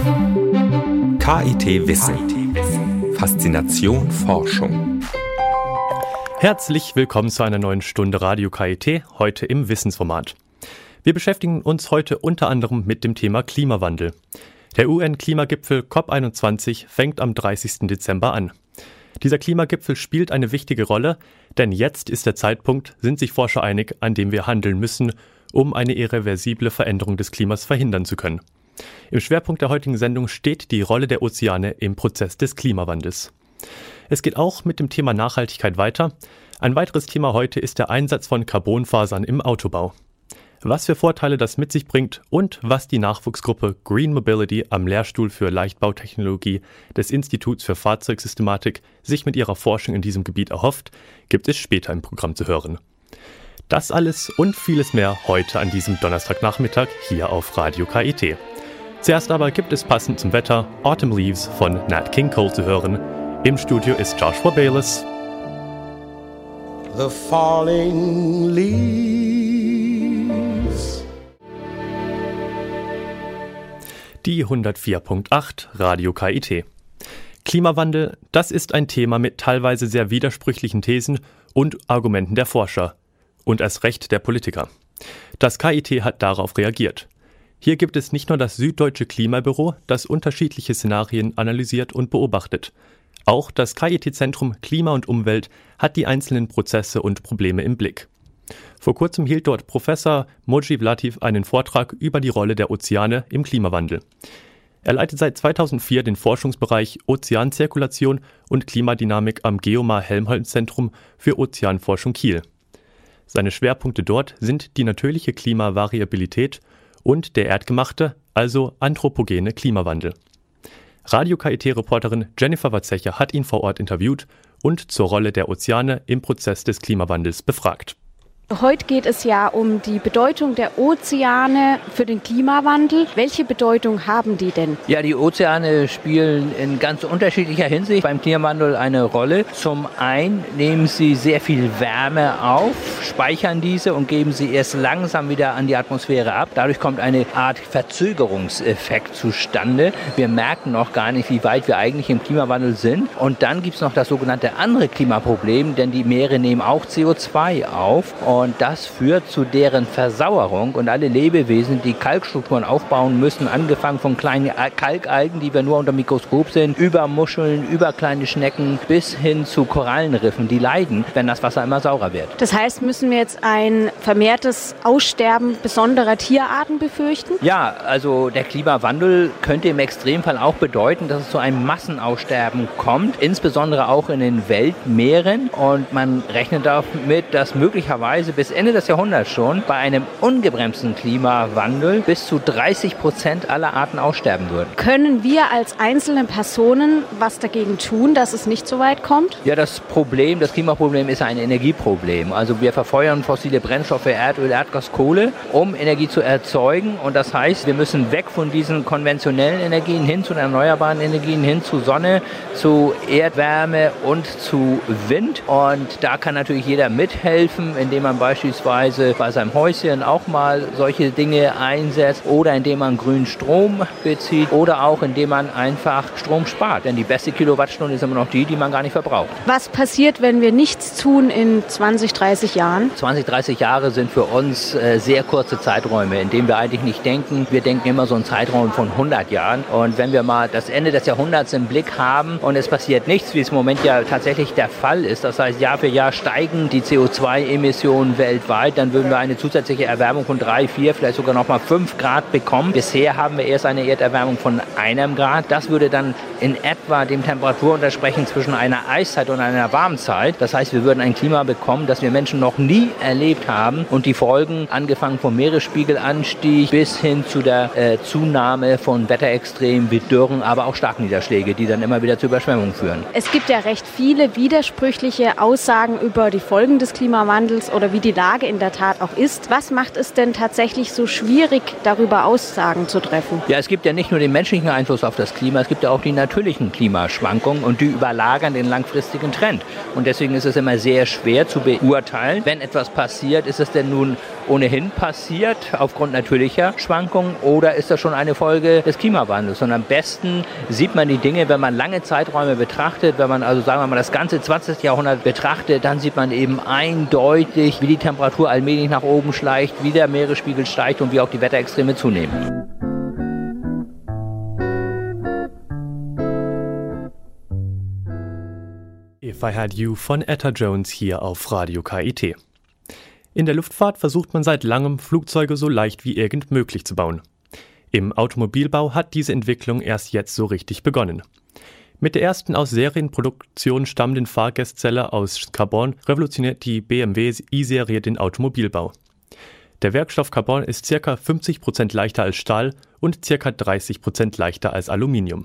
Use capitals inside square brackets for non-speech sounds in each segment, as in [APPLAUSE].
KIT Wissen. Faszination Forschung. Herzlich willkommen zu einer neuen Stunde Radio KIT, heute im Wissensformat. Wir beschäftigen uns heute unter anderem mit dem Thema Klimawandel. Der UN-Klimagipfel COP21 fängt am 30. Dezember an. Dieser Klimagipfel spielt eine wichtige Rolle, denn jetzt ist der Zeitpunkt, sind sich Forscher einig, an dem wir handeln müssen, um eine irreversible Veränderung des Klimas verhindern zu können. Im Schwerpunkt der heutigen Sendung steht die Rolle der Ozeane im Prozess des Klimawandels. Es geht auch mit dem Thema Nachhaltigkeit weiter. Ein weiteres Thema heute ist der Einsatz von Carbonfasern im Autobau. Was für Vorteile das mit sich bringt und was die Nachwuchsgruppe Green Mobility am Lehrstuhl für Leichtbautechnologie des Instituts für Fahrzeugsystematik sich mit ihrer Forschung in diesem Gebiet erhofft, gibt es später im Programm zu hören. Das alles und vieles mehr heute an diesem Donnerstagnachmittag hier auf Radio KIT. Zuerst aber gibt es passend zum Wetter Autumn Leaves von Nat King Cole zu hören. Im Studio ist Joshua Bayless. The falling leaves. Die 104.8 Radio KIT. Klimawandel, das ist ein Thema mit teilweise sehr widersprüchlichen Thesen und Argumenten der Forscher und erst recht der Politiker. Das KIT hat darauf reagiert. Hier gibt es nicht nur das Süddeutsche Klimabüro, das unterschiedliche Szenarien analysiert und beobachtet. Auch das KIT-Zentrum Klima und Umwelt hat die einzelnen Prozesse und Probleme im Blick. Vor kurzem hielt dort Professor Mojib Latif einen Vortrag über die Rolle der Ozeane im Klimawandel. Er leitet seit 2004 den Forschungsbereich Ozeanzirkulation und Klimadynamik am Geomar Helmholtz Zentrum für Ozeanforschung Kiel. Seine Schwerpunkte dort sind die natürliche Klimavariabilität und der erdgemachte, also anthropogene Klimawandel. Radio KIT-Reporterin Jennifer Watzecher hat ihn vor Ort interviewt und zur Rolle der Ozeane im Prozess des Klimawandels befragt. Heute geht es ja um die Bedeutung der Ozeane für den Klimawandel. Welche Bedeutung haben die denn? Ja, die Ozeane spielen in ganz unterschiedlicher Hinsicht beim Klimawandel eine Rolle. Zum einen nehmen sie sehr viel Wärme auf, speichern diese und geben sie erst langsam wieder an die Atmosphäre ab. Dadurch kommt eine Art Verzögerungseffekt zustande. Wir merken noch gar nicht, wie weit wir eigentlich im Klimawandel sind. Und dann gibt es noch das sogenannte andere Klimaproblem, denn die Meere nehmen auch CO2 auf. Und und das führt zu deren Versauerung. Und alle Lebewesen, die Kalkstrukturen aufbauen müssen, angefangen von kleinen Kalkalgen, die wir nur unter Mikroskop sehen, über Muscheln, über kleine Schnecken bis hin zu Korallenriffen, die leiden, wenn das Wasser immer saurer wird. Das heißt, müssen wir jetzt ein vermehrtes Aussterben besonderer Tierarten befürchten? Ja, also der Klimawandel könnte im Extremfall auch bedeuten, dass es zu einem Massenaussterben kommt, insbesondere auch in den Weltmeeren. Und man rechnet damit, dass möglicherweise möglicherweise bis Ende des Jahrhunderts schon bei einem ungebremsten Klimawandel bis zu 30 Prozent aller Arten aussterben würden. Können wir als einzelne Personen was dagegen tun, dass es nicht so weit kommt? Ja, das Problem, das Klimaproblem ist ein Energieproblem. Also wir verfeuern fossile Brennstoffe, Erdöl, Erdgas, Kohle, um Energie zu erzeugen. Und das heißt, wir müssen weg von diesen konventionellen Energien hin zu erneuerbaren Energien, hin zu Sonne, zu Erdwärme und zu Wind. Und da kann natürlich jeder mithelfen, indem man beispielsweise bei seinem Häuschen auch mal solche Dinge einsetzt oder indem man grünen Strom bezieht oder auch indem man einfach Strom spart. Denn die beste Kilowattstunde ist immer noch die, die man gar nicht verbraucht. Was passiert, wenn wir nichts tun in 20, 30 Jahren? 20, 30 Jahre sind für uns äh, sehr kurze Zeiträume, in denen wir eigentlich nicht denken. Wir denken immer so einen Zeitraum von 100 Jahren. Und wenn wir mal das Ende des Jahrhunderts im Blick haben und es passiert nichts, wie es im Moment ja tatsächlich der Fall ist, das heißt Jahr für Jahr steigen die CO2-Emissionen Millionen weltweit, dann würden wir eine zusätzliche Erwärmung von drei, vier, vielleicht sogar noch mal fünf Grad bekommen. Bisher haben wir erst eine Erderwärmung von einem Grad. Das würde dann in etwa dem Temperaturuntersprechen zwischen einer Eiszeit und einer Warmzeit. Das heißt, wir würden ein Klima bekommen, das wir Menschen noch nie erlebt haben. Und die Folgen, angefangen vom Meeresspiegelanstieg bis hin zu der äh, Zunahme von Wetterextremen wie Dürren, aber auch Starkniederschläge, die dann immer wieder zu Überschwemmungen führen. Es gibt ja recht viele widersprüchliche Aussagen über die Folgen des Klimawandels oder wie die Lage in der Tat auch ist. Was macht es denn tatsächlich so schwierig, darüber Aussagen zu treffen? Ja, es gibt ja nicht nur den menschlichen Einfluss auf das Klima, es gibt ja auch die natürlichen Klimaschwankungen und die überlagern den langfristigen Trend. Und deswegen ist es immer sehr schwer zu beurteilen, wenn etwas passiert, ist es denn nun ohnehin passiert aufgrund natürlicher Schwankungen oder ist das schon eine Folge des Klimawandels? Und am besten sieht man die Dinge, wenn man lange Zeiträume betrachtet, wenn man also sagen wir mal das ganze 20. Jahrhundert betrachtet, dann sieht man eben eindeutig, wie die Temperatur allmählich nach oben schleicht, wie der Meeresspiegel steigt und wie auch die Wetterextreme zunehmen. If I Had You von Etta Jones hier auf Radio KIT. In der Luftfahrt versucht man seit langem, Flugzeuge so leicht wie irgend möglich zu bauen. Im Automobilbau hat diese Entwicklung erst jetzt so richtig begonnen. Mit der ersten aus Serienproduktion stammenden Fahrgastzelle aus Carbon revolutioniert die BMW i-Serie den Automobilbau. Der Werkstoff Carbon ist ca. 50% leichter als Stahl und ca. 30% leichter als Aluminium.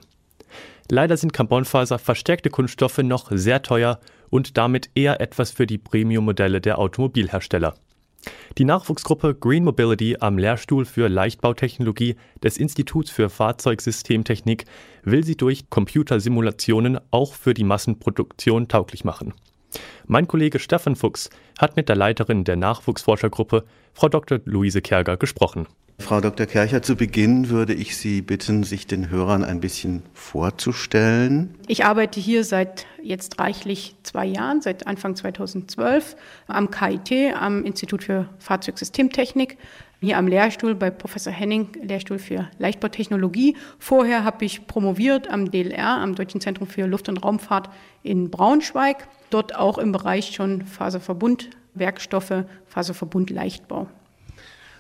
Leider sind Carbonfaser verstärkte Kunststoffe noch sehr teuer und damit eher etwas für die Premium-Modelle der Automobilhersteller. Die Nachwuchsgruppe Green Mobility am Lehrstuhl für Leichtbautechnologie des Instituts für Fahrzeugsystemtechnik will sie durch Computersimulationen auch für die Massenproduktion tauglich machen. Mein Kollege Stefan Fuchs hat mit der Leiterin der Nachwuchsforschergruppe, Frau Dr. Luise Kerger, gesprochen. Frau Dr. Kercher, zu Beginn würde ich Sie bitten, sich den Hörern ein bisschen vorzustellen. Ich arbeite hier seit jetzt reichlich zwei Jahren, seit Anfang 2012 am KIT, am Institut für Fahrzeugsystemtechnik, hier am Lehrstuhl bei Professor Henning, Lehrstuhl für Leichtbautechnologie. Vorher habe ich promoviert am DLR, am Deutschen Zentrum für Luft- und Raumfahrt in Braunschweig, dort auch im Bereich schon Faserverbund, Werkstoffe, Faserverbund Leichtbau.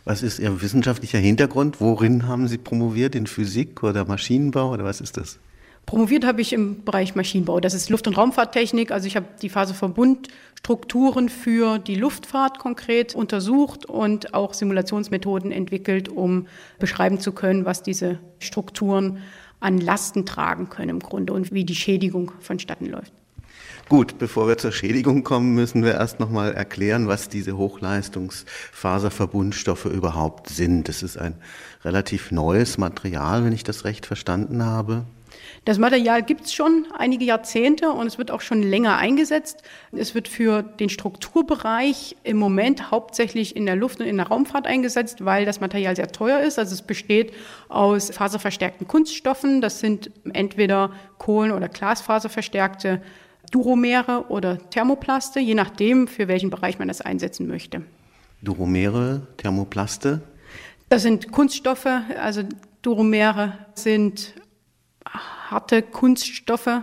Was ist Ihr wissenschaftlicher Hintergrund? Worin haben Sie promoviert? In Physik oder Maschinenbau oder was ist das? Promoviert habe ich im Bereich Maschinenbau. Das ist Luft- und Raumfahrttechnik. Also ich habe die Phaseverbundstrukturen für die Luftfahrt konkret untersucht und auch Simulationsmethoden entwickelt, um beschreiben zu können, was diese Strukturen an Lasten tragen können im Grunde und wie die Schädigung vonstatten läuft. Gut, bevor wir zur Schädigung kommen, müssen wir erst nochmal erklären, was diese Hochleistungsfaserverbundstoffe überhaupt sind. Das ist ein relativ neues Material, wenn ich das recht verstanden habe. Das Material gibt es schon einige Jahrzehnte und es wird auch schon länger eingesetzt. Es wird für den Strukturbereich im Moment hauptsächlich in der Luft- und in der Raumfahrt eingesetzt, weil das Material sehr teuer ist. Also es besteht aus faserverstärkten Kunststoffen. Das sind entweder Kohlen- oder Glasfaserverstärkte Duromere oder Thermoplaste, je nachdem, für welchen Bereich man das einsetzen möchte. Duromere, Thermoplaste? Das sind Kunststoffe, also Duromere sind harte Kunststoffe,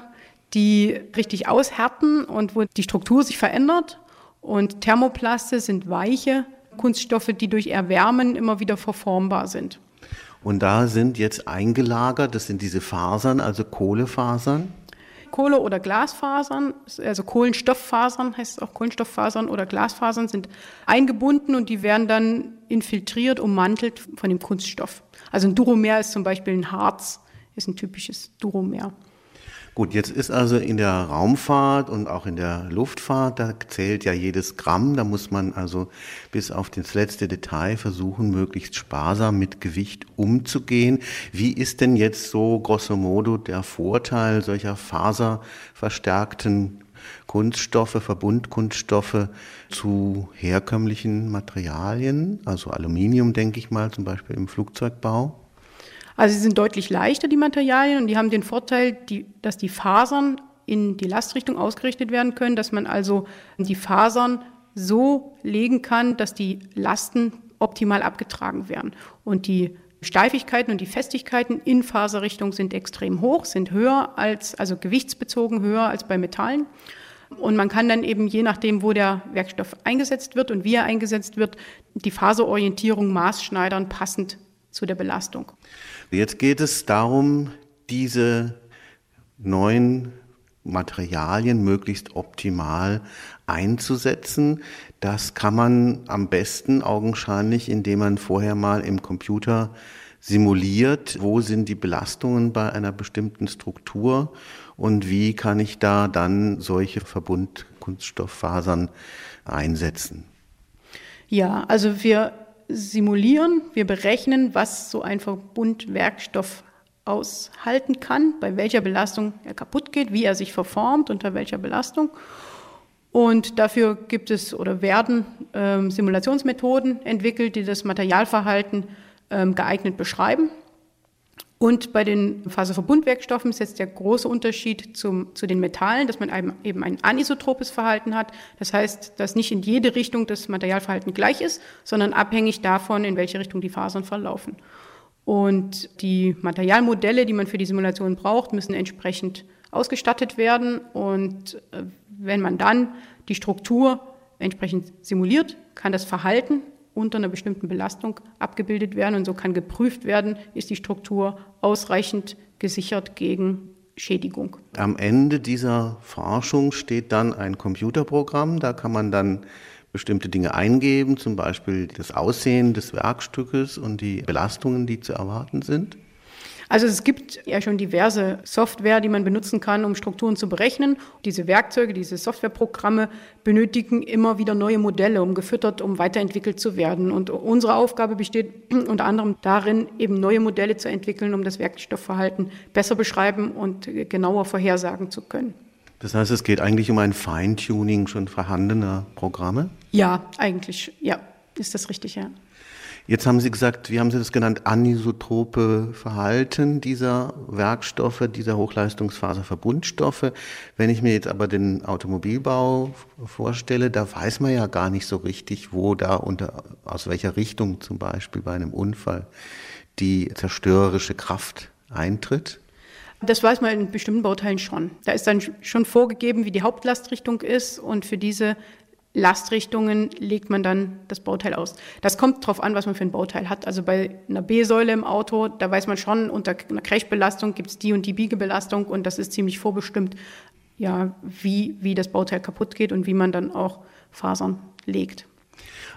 die richtig aushärten und wo die Struktur sich verändert. Und Thermoplaste sind weiche Kunststoffe, die durch Erwärmen immer wieder verformbar sind. Und da sind jetzt eingelagert, das sind diese Fasern, also Kohlefasern? Kohle- oder Glasfasern, also Kohlenstofffasern heißt es auch Kohlenstofffasern oder Glasfasern sind eingebunden und die werden dann infiltriert, ummantelt von dem Kunststoff. Also ein Duromer ist zum Beispiel ein Harz, ist ein typisches Duromer. Gut, jetzt ist also in der Raumfahrt und auch in der Luftfahrt, da zählt ja jedes Gramm, da muss man also bis auf das letzte Detail versuchen, möglichst sparsam mit Gewicht umzugehen. Wie ist denn jetzt so grosso modo der Vorteil solcher faserverstärkten Kunststoffe, Verbundkunststoffe zu herkömmlichen Materialien, also Aluminium denke ich mal zum Beispiel im Flugzeugbau? Also sie sind deutlich leichter, die Materialien, und die haben den Vorteil, die, dass die Fasern in die Lastrichtung ausgerichtet werden können, dass man also die Fasern so legen kann, dass die Lasten optimal abgetragen werden. Und die Steifigkeiten und die Festigkeiten in Faserrichtung sind extrem hoch, sind höher als, also gewichtsbezogen höher als bei Metallen. Und man kann dann eben je nachdem, wo der Werkstoff eingesetzt wird und wie er eingesetzt wird, die Faserorientierung maßschneidern, passend zu der Belastung. Jetzt geht es darum, diese neuen Materialien möglichst optimal einzusetzen. Das kann man am besten augenscheinlich, indem man vorher mal im Computer simuliert, wo sind die Belastungen bei einer bestimmten Struktur und wie kann ich da dann solche Verbundkunststofffasern einsetzen. Ja, also wir simulieren, wir berechnen, was so ein Verbundwerkstoff aushalten kann, bei welcher Belastung er kaputt geht, wie er sich verformt, unter welcher Belastung. Und dafür gibt es oder werden ähm, Simulationsmethoden entwickelt, die das Materialverhalten ähm, geeignet beschreiben. Und bei den Faserverbundwerkstoffen ist jetzt der große Unterschied zum, zu den Metallen, dass man eben ein anisotropes Verhalten hat. Das heißt, dass nicht in jede Richtung das Materialverhalten gleich ist, sondern abhängig davon, in welche Richtung die Fasern verlaufen. Und die Materialmodelle, die man für die Simulation braucht, müssen entsprechend ausgestattet werden. Und äh, wenn man dann die Struktur entsprechend simuliert, kann das Verhalten unter einer bestimmten Belastung abgebildet werden und so kann geprüft werden, ist die Struktur ausreichend gesichert gegen Schädigung. Am Ende dieser Forschung steht dann ein Computerprogramm, da kann man dann bestimmte Dinge eingeben, zum Beispiel das Aussehen des Werkstückes und die Belastungen, die zu erwarten sind. Also es gibt ja schon diverse Software, die man benutzen kann, um Strukturen zu berechnen. Diese Werkzeuge, diese Softwareprogramme benötigen immer wieder neue Modelle, um gefüttert, um weiterentwickelt zu werden. Und unsere Aufgabe besteht [CLEARS THROAT] unter anderem darin, eben neue Modelle zu entwickeln, um das Werkstoffverhalten besser beschreiben und genauer vorhersagen zu können. Das heißt, es geht eigentlich um ein Feintuning schon vorhandener Programme? Ja, eigentlich, ja, ist das richtig, ja. Jetzt haben Sie gesagt, wie haben Sie das genannt, anisotrope Verhalten dieser Werkstoffe, dieser Hochleistungsfaserverbundstoffe. Wenn ich mir jetzt aber den Automobilbau vorstelle, da weiß man ja gar nicht so richtig, wo da unter, aus welcher Richtung zum Beispiel bei einem Unfall die zerstörerische Kraft eintritt. Das weiß man in bestimmten Bauteilen schon. Da ist dann schon vorgegeben, wie die Hauptlastrichtung ist und für diese Lastrichtungen legt man dann das Bauteil aus. Das kommt darauf an, was man für ein Bauteil hat. Also bei einer B-Säule im Auto, da weiß man schon, unter einer Crashbelastung gibt es die und die Biegebelastung und das ist ziemlich vorbestimmt, ja, wie, wie das Bauteil kaputt geht und wie man dann auch Fasern legt.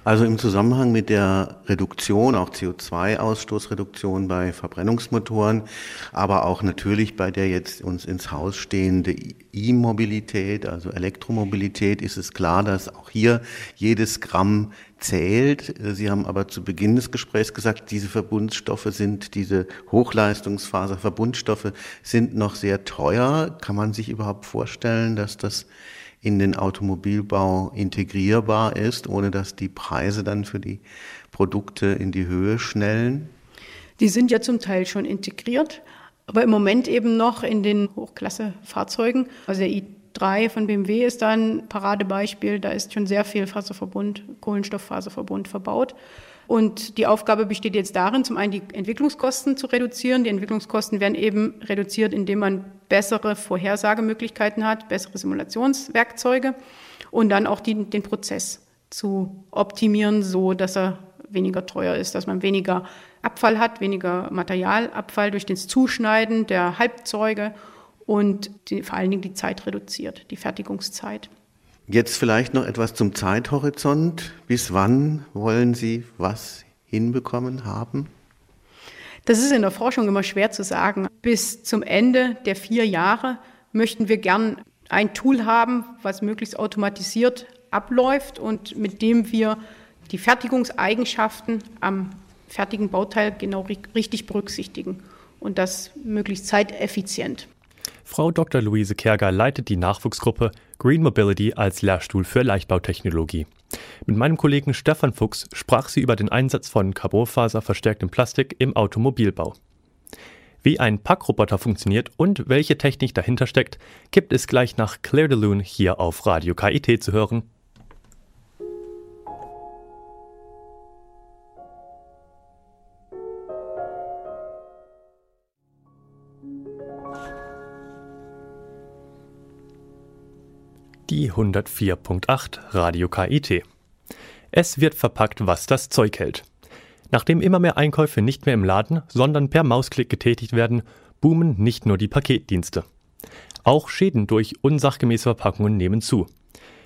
Also im Zusammenhang mit der Reduktion, auch CO2-Ausstoßreduktion bei Verbrennungsmotoren, aber auch natürlich bei der jetzt uns ins Haus stehende E-Mobilität, also Elektromobilität, ist es klar, dass auch hier jedes Gramm zählt. Sie haben aber zu Beginn des Gesprächs gesagt, diese Verbundstoffe sind, diese Hochleistungsfaserverbundstoffe sind noch sehr teuer. Kann man sich überhaupt vorstellen, dass das in den Automobilbau integrierbar ist, ohne dass die Preise dann für die Produkte in die Höhe schnellen? Die sind ja zum Teil schon integriert, aber im Moment eben noch in den Hochklasse-Fahrzeugen. Also der i3 von BMW ist da ein Paradebeispiel. Da ist schon sehr viel Faserverbund, Kohlenstofffaserverbund verbaut. Und die Aufgabe besteht jetzt darin, zum einen die Entwicklungskosten zu reduzieren. Die Entwicklungskosten werden eben reduziert, indem man bessere Vorhersagemöglichkeiten hat, bessere Simulationswerkzeuge und dann auch die, den Prozess zu optimieren, so dass er weniger teuer ist, dass man weniger Abfall hat, weniger Materialabfall durch das Zuschneiden der Halbzeuge und die, vor allen Dingen die Zeit reduziert, die Fertigungszeit. Jetzt vielleicht noch etwas zum Zeithorizont. Bis wann wollen Sie was hinbekommen haben? Das ist in der Forschung immer schwer zu sagen. Bis zum Ende der vier Jahre möchten wir gern ein Tool haben, was möglichst automatisiert abläuft und mit dem wir die Fertigungseigenschaften am fertigen Bauteil genau richtig berücksichtigen und das möglichst zeiteffizient. Frau Dr. Luise Kerger leitet die Nachwuchsgruppe Green Mobility als Lehrstuhl für Leichtbautechnologie. Mit meinem Kollegen Stefan Fuchs sprach sie über den Einsatz von Carbonfaser-verstärktem Plastik im Automobilbau. Wie ein Packroboter funktioniert und welche Technik dahinter steckt, gibt es gleich nach Claire de Lune hier auf Radio KIT zu hören. Die 104.8 Radio KIT. Es wird verpackt, was das Zeug hält. Nachdem immer mehr Einkäufe nicht mehr im Laden, sondern per Mausklick getätigt werden, boomen nicht nur die Paketdienste. Auch Schäden durch unsachgemäße Verpackungen nehmen zu.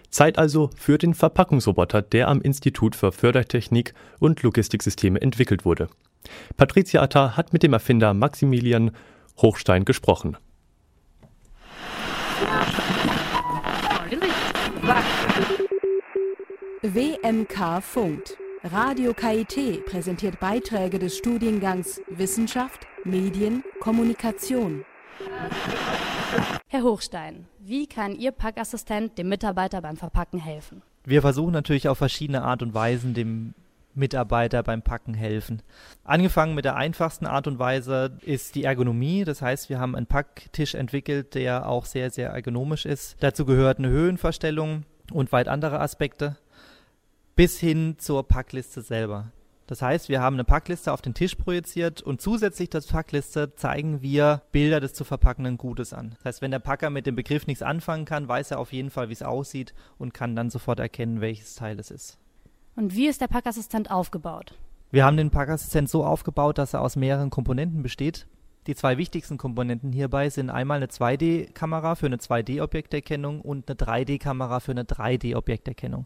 Zeit also für den Verpackungsroboter, der am Institut für Fördertechnik und Logistiksysteme entwickelt wurde. Patricia Atta hat mit dem Erfinder Maximilian Hochstein gesprochen. WMK funkt. Radio KIT präsentiert Beiträge des Studiengangs Wissenschaft, Medien, Kommunikation. Herr Hochstein, wie kann Ihr Packassistent dem Mitarbeiter beim Verpacken helfen? Wir versuchen natürlich auf verschiedene Art und Weisen dem Mitarbeiter beim Packen helfen. Angefangen mit der einfachsten Art und Weise ist die Ergonomie. Das heißt, wir haben einen Packtisch entwickelt, der auch sehr, sehr ergonomisch ist. Dazu gehört eine Höhenverstellung und weit andere Aspekte bis hin zur Packliste selber. Das heißt, wir haben eine Packliste auf den Tisch projiziert und zusätzlich zur Packliste zeigen wir Bilder des zu verpackenden Gutes an. Das heißt, wenn der Packer mit dem Begriff nichts anfangen kann, weiß er auf jeden Fall, wie es aussieht und kann dann sofort erkennen, welches Teil es ist. Und wie ist der Packassistent aufgebaut? Wir haben den Packassistent so aufgebaut, dass er aus mehreren Komponenten besteht. Die zwei wichtigsten Komponenten hierbei sind einmal eine 2D-Kamera für eine 2D-Objekterkennung und eine 3D-Kamera für eine 3D-Objekterkennung.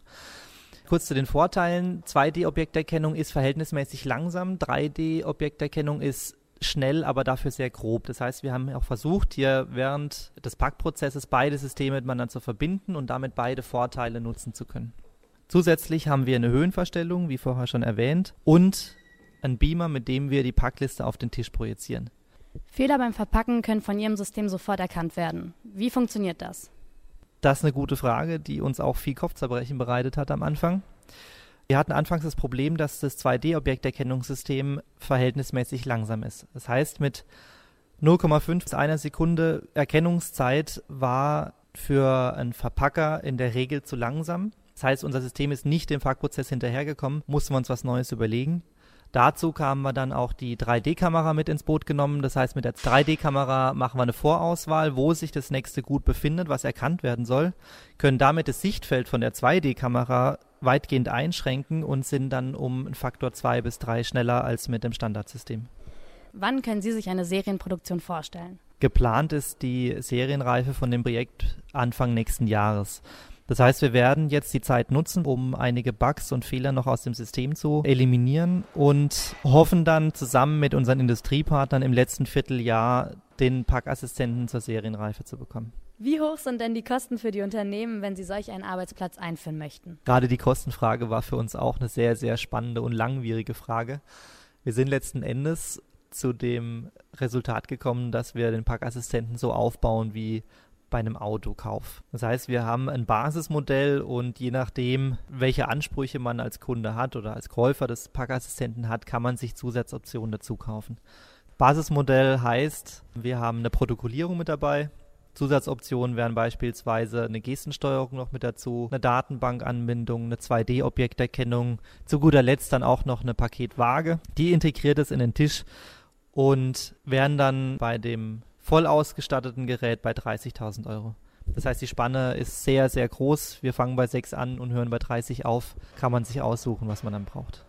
Kurz zu den Vorteilen. 2D-Objekterkennung ist verhältnismäßig langsam. 3D-Objekterkennung ist schnell, aber dafür sehr grob. Das heißt, wir haben auch versucht, hier während des Packprozesses beide Systeme miteinander zu verbinden und damit beide Vorteile nutzen zu können. Zusätzlich haben wir eine Höhenverstellung, wie vorher schon erwähnt, und einen Beamer, mit dem wir die Packliste auf den Tisch projizieren. Fehler beim Verpacken können von Ihrem System sofort erkannt werden. Wie funktioniert das? Das ist eine gute Frage, die uns auch viel Kopfzerbrechen bereitet hat am Anfang. Wir hatten anfangs das Problem, dass das 2D-Objekterkennungssystem verhältnismäßig langsam ist. Das heißt, mit 0,5 bis einer Sekunde Erkennungszeit war für einen Verpacker in der Regel zu langsam. Das heißt, unser System ist nicht dem Packprozess hinterhergekommen, mussten wir uns was Neues überlegen. Dazu kamen wir dann auch die 3D-Kamera mit ins Boot genommen. Das heißt, mit der 3D-Kamera machen wir eine Vorauswahl, wo sich das nächste Gut befindet, was erkannt werden soll, können damit das Sichtfeld von der 2D-Kamera weitgehend einschränken und sind dann um einen Faktor 2 bis 3 schneller als mit dem Standardsystem. Wann können Sie sich eine Serienproduktion vorstellen? Geplant ist die Serienreife von dem Projekt Anfang nächsten Jahres. Das heißt, wir werden jetzt die Zeit nutzen, um einige Bugs und Fehler noch aus dem System zu eliminieren und hoffen dann zusammen mit unseren Industriepartnern im letzten Vierteljahr den Packassistenten zur Serienreife zu bekommen. Wie hoch sind denn die Kosten für die Unternehmen, wenn sie solch einen Arbeitsplatz einführen möchten? Gerade die Kostenfrage war für uns auch eine sehr, sehr spannende und langwierige Frage. Wir sind letzten Endes zu dem Resultat gekommen, dass wir den Packassistenten so aufbauen wie bei einem Autokauf. Das heißt, wir haben ein Basismodell und je nachdem, welche Ansprüche man als Kunde hat oder als Käufer des Packassistenten hat, kann man sich Zusatzoptionen dazu kaufen. Basismodell heißt, wir haben eine Protokollierung mit dabei. Zusatzoptionen wären beispielsweise eine Gestensteuerung noch mit dazu, eine Datenbankanbindung, eine 2D-Objekterkennung, zu guter Letzt dann auch noch eine Paketwaage. Die integriert es in den Tisch und werden dann bei dem voll ausgestatteten Gerät bei 30.000 Euro. Das heißt, die Spanne ist sehr, sehr groß. Wir fangen bei 6 an und hören bei 30 auf. Kann man sich aussuchen, was man dann braucht.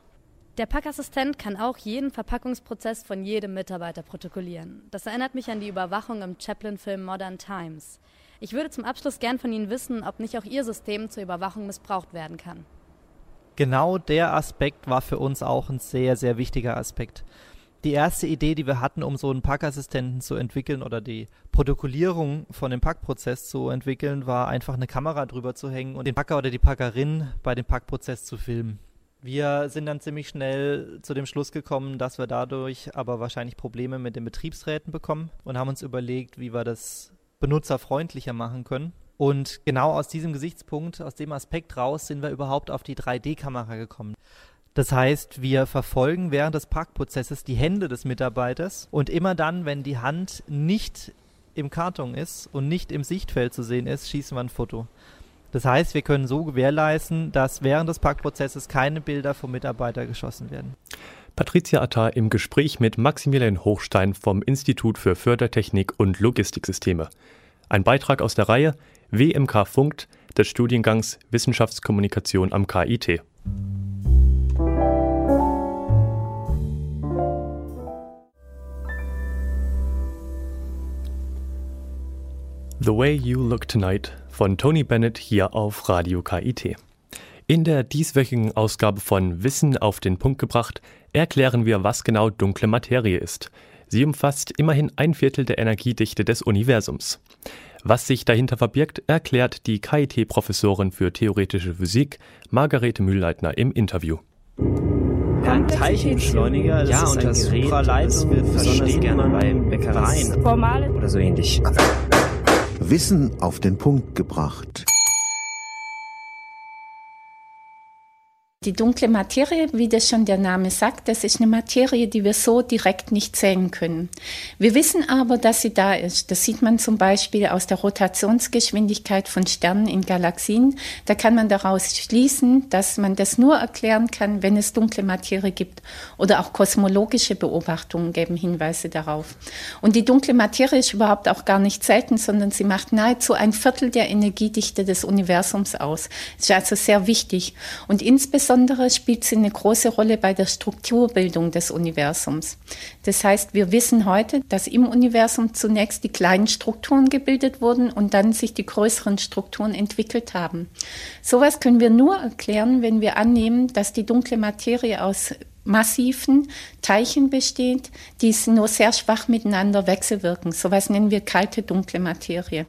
Der Packassistent kann auch jeden Verpackungsprozess von jedem Mitarbeiter protokollieren. Das erinnert mich an die Überwachung im Chaplin-Film Modern Times. Ich würde zum Abschluss gern von Ihnen wissen, ob nicht auch Ihr System zur Überwachung missbraucht werden kann. Genau der Aspekt war für uns auch ein sehr, sehr wichtiger Aspekt die erste Idee, die wir hatten, um so einen Packassistenten zu entwickeln oder die Protokollierung von dem Packprozess zu entwickeln, war einfach eine Kamera drüber zu hängen und den Packer oder die Packerin bei dem Packprozess zu filmen. Wir sind dann ziemlich schnell zu dem Schluss gekommen, dass wir dadurch aber wahrscheinlich Probleme mit den Betriebsräten bekommen und haben uns überlegt, wie wir das benutzerfreundlicher machen können. Und genau aus diesem Gesichtspunkt, aus dem Aspekt raus, sind wir überhaupt auf die 3D-Kamera gekommen. Das heißt, wir verfolgen während des Parkprozesses die Hände des Mitarbeiters und immer dann, wenn die Hand nicht im Karton ist und nicht im Sichtfeld zu sehen ist, schießen wir ein Foto. Das heißt, wir können so gewährleisten, dass während des Parkprozesses keine Bilder vom Mitarbeiter geschossen werden. Patricia Attar im Gespräch mit Maximilian Hochstein vom Institut für Fördertechnik und Logistiksysteme. Ein Beitrag aus der Reihe WMK Funkt des Studiengangs Wissenschaftskommunikation am KIT. The Way You Look Tonight von Tony Bennett hier auf Radio KIT. In der dieswöchigen Ausgabe von Wissen auf den Punkt gebracht erklären wir, was genau dunkle Materie ist. Sie umfasst immerhin ein Viertel der Energiedichte des Universums. Was sich dahinter verbirgt, erklärt die KIT-Professorin für theoretische Physik Margarete Mühlleitner im Interview. Ein Teilchenbeschleuniger, ja, und das Supraleitung wird besonders gerne bei Bäckereien oder so ähnlich. Wissen auf den Punkt gebracht. Die dunkle Materie, wie das schon der Name sagt, das ist eine Materie, die wir so direkt nicht sehen können. Wir wissen aber, dass sie da ist. Das sieht man zum Beispiel aus der Rotationsgeschwindigkeit von Sternen in Galaxien. Da kann man daraus schließen, dass man das nur erklären kann, wenn es dunkle Materie gibt. Oder auch kosmologische Beobachtungen geben Hinweise darauf. Und die dunkle Materie ist überhaupt auch gar nicht selten, sondern sie macht nahezu ein Viertel der Energiedichte des Universums aus. Das ist also sehr wichtig. Und insbesondere Insbesondere spielt sie eine große Rolle bei der Strukturbildung des Universums. Das heißt, wir wissen heute, dass im Universum zunächst die kleinen Strukturen gebildet wurden und dann sich die größeren Strukturen entwickelt haben. Sowas können wir nur erklären, wenn wir annehmen, dass die dunkle Materie aus massiven Teilchen besteht, die nur sehr schwach miteinander wechselwirken. Sowas nennen wir kalte dunkle Materie.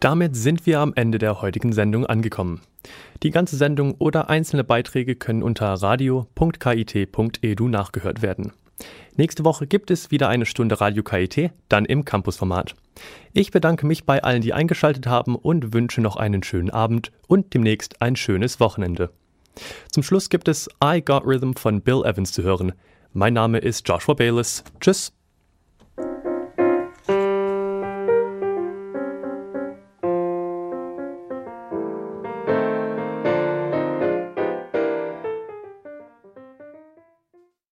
Damit sind wir am Ende der heutigen Sendung angekommen. Die ganze Sendung oder einzelne Beiträge können unter radio.kit.edu nachgehört werden. Nächste Woche gibt es wieder eine Stunde Radio KIT, dann im Campusformat. Ich bedanke mich bei allen, die eingeschaltet haben und wünsche noch einen schönen Abend und demnächst ein schönes Wochenende. Zum Schluss gibt es I Got Rhythm von Bill Evans zu hören. Mein Name ist Joshua Bayless. Tschüss.